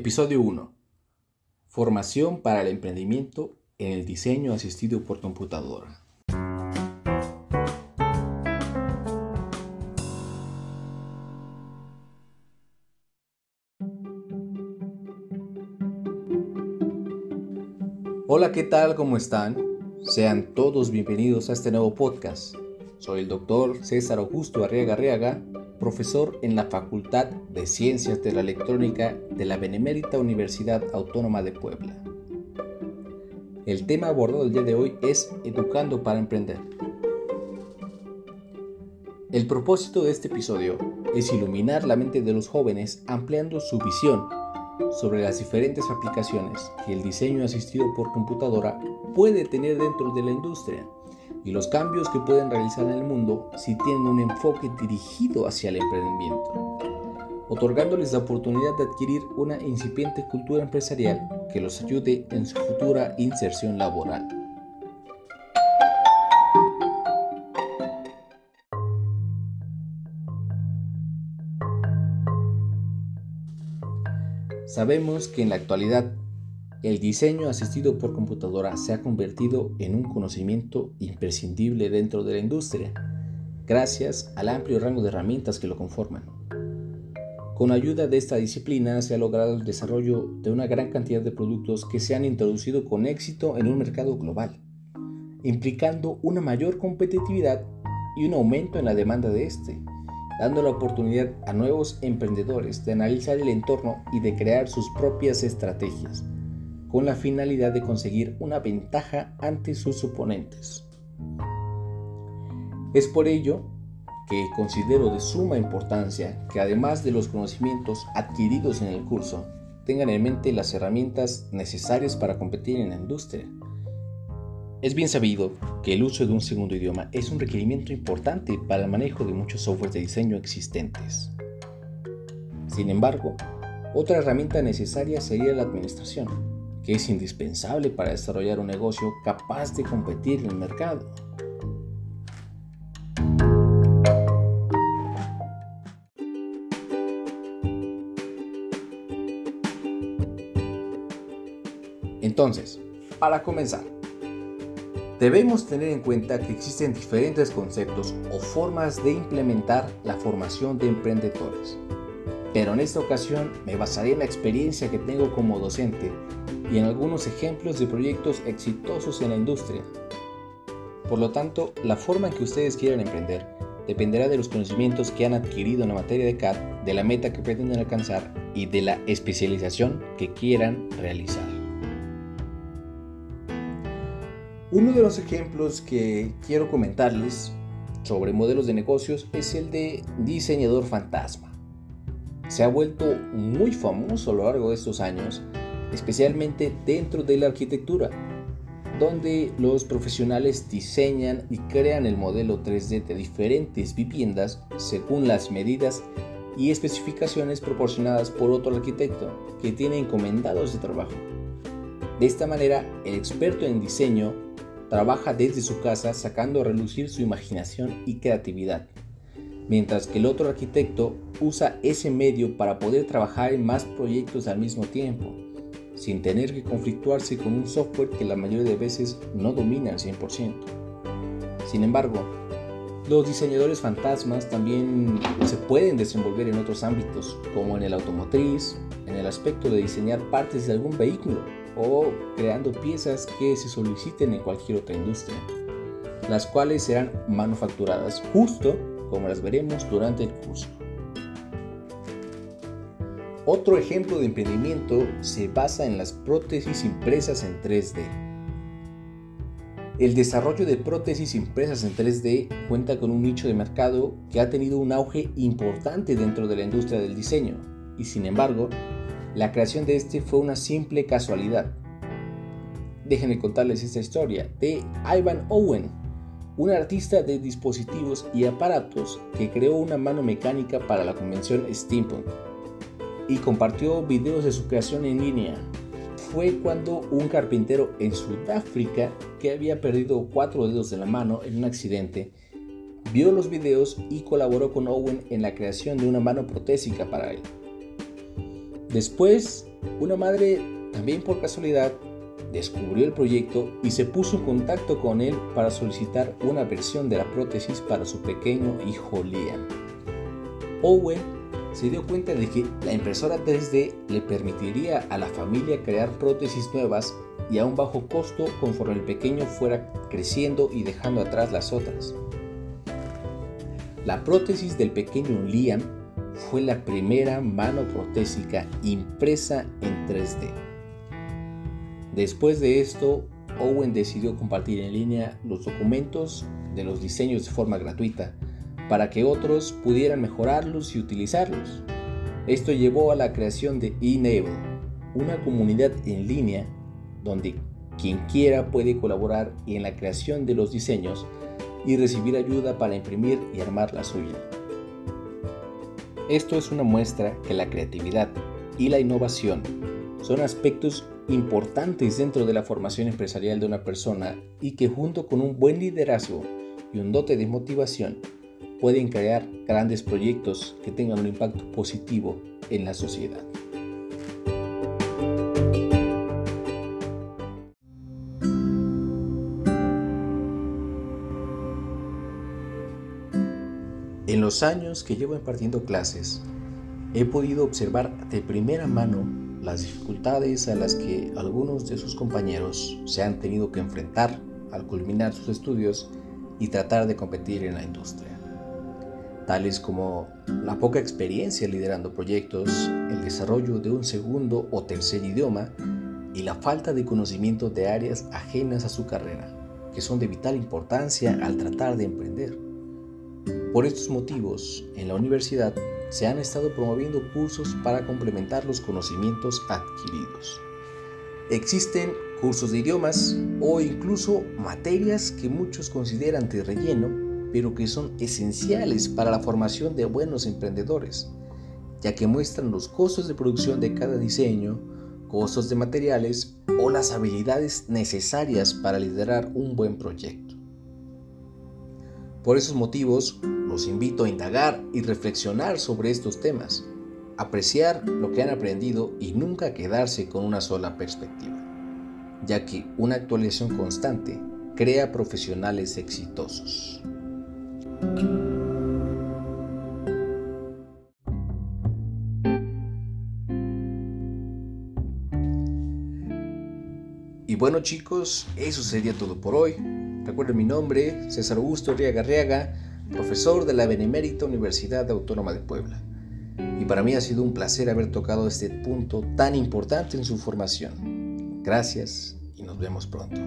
Episodio 1. Formación para el emprendimiento en el diseño asistido por computadora. Hola, ¿qué tal? ¿Cómo están? Sean todos bienvenidos a este nuevo podcast. Soy el doctor César Augusto Arriaga Arriaga profesor en la Facultad de Ciencias de la Electrónica de la Benemérita Universidad Autónoma de Puebla. El tema abordado el día de hoy es Educando para Emprender. El propósito de este episodio es iluminar la mente de los jóvenes ampliando su visión sobre las diferentes aplicaciones que el diseño asistido por computadora puede tener dentro de la industria y los cambios que pueden realizar en el mundo si tienen un enfoque dirigido hacia el emprendimiento, otorgándoles la oportunidad de adquirir una incipiente cultura empresarial que los ayude en su futura inserción laboral. Sabemos que en la actualidad el diseño asistido por computadora se ha convertido en un conocimiento imprescindible dentro de la industria, gracias al amplio rango de herramientas que lo conforman. Con ayuda de esta disciplina se ha logrado el desarrollo de una gran cantidad de productos que se han introducido con éxito en un mercado global, implicando una mayor competitividad y un aumento en la demanda de este, dando la oportunidad a nuevos emprendedores de analizar el entorno y de crear sus propias estrategias con la finalidad de conseguir una ventaja ante sus oponentes. Es por ello que considero de suma importancia que además de los conocimientos adquiridos en el curso, tengan en mente las herramientas necesarias para competir en la industria. Es bien sabido que el uso de un segundo idioma es un requerimiento importante para el manejo de muchos softwares de diseño existentes. Sin embargo, otra herramienta necesaria sería la administración, es indispensable para desarrollar un negocio capaz de competir en el mercado. Entonces, para comenzar, debemos tener en cuenta que existen diferentes conceptos o formas de implementar la formación de emprendedores. Pero en esta ocasión me basaré en la experiencia que tengo como docente y en algunos ejemplos de proyectos exitosos en la industria. Por lo tanto, la forma en que ustedes quieran emprender dependerá de los conocimientos que han adquirido en la materia de CAD, de la meta que pretenden alcanzar y de la especialización que quieran realizar. Uno de los ejemplos que quiero comentarles sobre modelos de negocios es el de diseñador fantasma. Se ha vuelto muy famoso a lo largo de estos años especialmente dentro de la arquitectura, donde los profesionales diseñan y crean el modelo 3D de diferentes viviendas según las medidas y especificaciones proporcionadas por otro arquitecto que tiene encomendados de trabajo. De esta manera, el experto en diseño trabaja desde su casa sacando a relucir su imaginación y creatividad, mientras que el otro arquitecto usa ese medio para poder trabajar en más proyectos al mismo tiempo sin tener que conflictuarse con un software que la mayoría de veces no domina al 100%. Sin embargo, los diseñadores fantasmas también se pueden desenvolver en otros ámbitos, como en el automotriz, en el aspecto de diseñar partes de algún vehículo o creando piezas que se soliciten en cualquier otra industria, las cuales serán manufacturadas justo como las veremos durante el curso. Otro ejemplo de emprendimiento se basa en las prótesis impresas en 3D. El desarrollo de prótesis impresas en 3D cuenta con un nicho de mercado que ha tenido un auge importante dentro de la industria del diseño, y sin embargo, la creación de este fue una simple casualidad. Déjenme contarles esta historia de Ivan Owen, un artista de dispositivos y aparatos que creó una mano mecánica para la convención Steampunk y compartió videos de su creación en línea. Fue cuando un carpintero en Sudáfrica, que había perdido cuatro dedos de la mano en un accidente, vio los videos y colaboró con Owen en la creación de una mano protésica para él. Después, una madre, también por casualidad, descubrió el proyecto y se puso en contacto con él para solicitar una versión de la prótesis para su pequeño hijo Liam. Owen se dio cuenta de que la impresora 3D le permitiría a la familia crear prótesis nuevas y a un bajo costo conforme el pequeño fuera creciendo y dejando atrás las otras. La prótesis del pequeño Liam fue la primera mano protésica impresa en 3D. Después de esto, Owen decidió compartir en línea los documentos de los diseños de forma gratuita para que otros pudieran mejorarlos y utilizarlos. Esto llevó a la creación de Enable, una comunidad en línea donde quien quiera puede colaborar en la creación de los diseños y recibir ayuda para imprimir y armar la suya. Esto es una muestra que la creatividad y la innovación son aspectos importantes dentro de la formación empresarial de una persona y que junto con un buen liderazgo y un dote de motivación pueden crear grandes proyectos que tengan un impacto positivo en la sociedad. En los años que llevo impartiendo clases, he podido observar de primera mano las dificultades a las que algunos de sus compañeros se han tenido que enfrentar al culminar sus estudios y tratar de competir en la industria, tales como la poca experiencia liderando proyectos, el desarrollo de un segundo o tercer idioma y la falta de conocimiento de áreas ajenas a su carrera, que son de vital importancia al tratar de emprender. Por estos motivos, en la universidad se han estado promoviendo cursos para complementar los conocimientos adquiridos. Existen cursos de idiomas o incluso materias que muchos consideran de relleno, pero que son esenciales para la formación de buenos emprendedores, ya que muestran los costos de producción de cada diseño, costos de materiales o las habilidades necesarias para liderar un buen proyecto. Por esos motivos, los invito a indagar y reflexionar sobre estos temas, apreciar lo que han aprendido y nunca quedarse con una sola perspectiva, ya que una actualización constante crea profesionales exitosos. Y bueno chicos, eso sería todo por hoy. Recuerden mi nombre, César Augusto Riaga Riaga, profesor de la Benemérita Universidad Autónoma de Puebla. Y para mí ha sido un placer haber tocado este punto tan importante en su formación. Gracias y nos vemos pronto.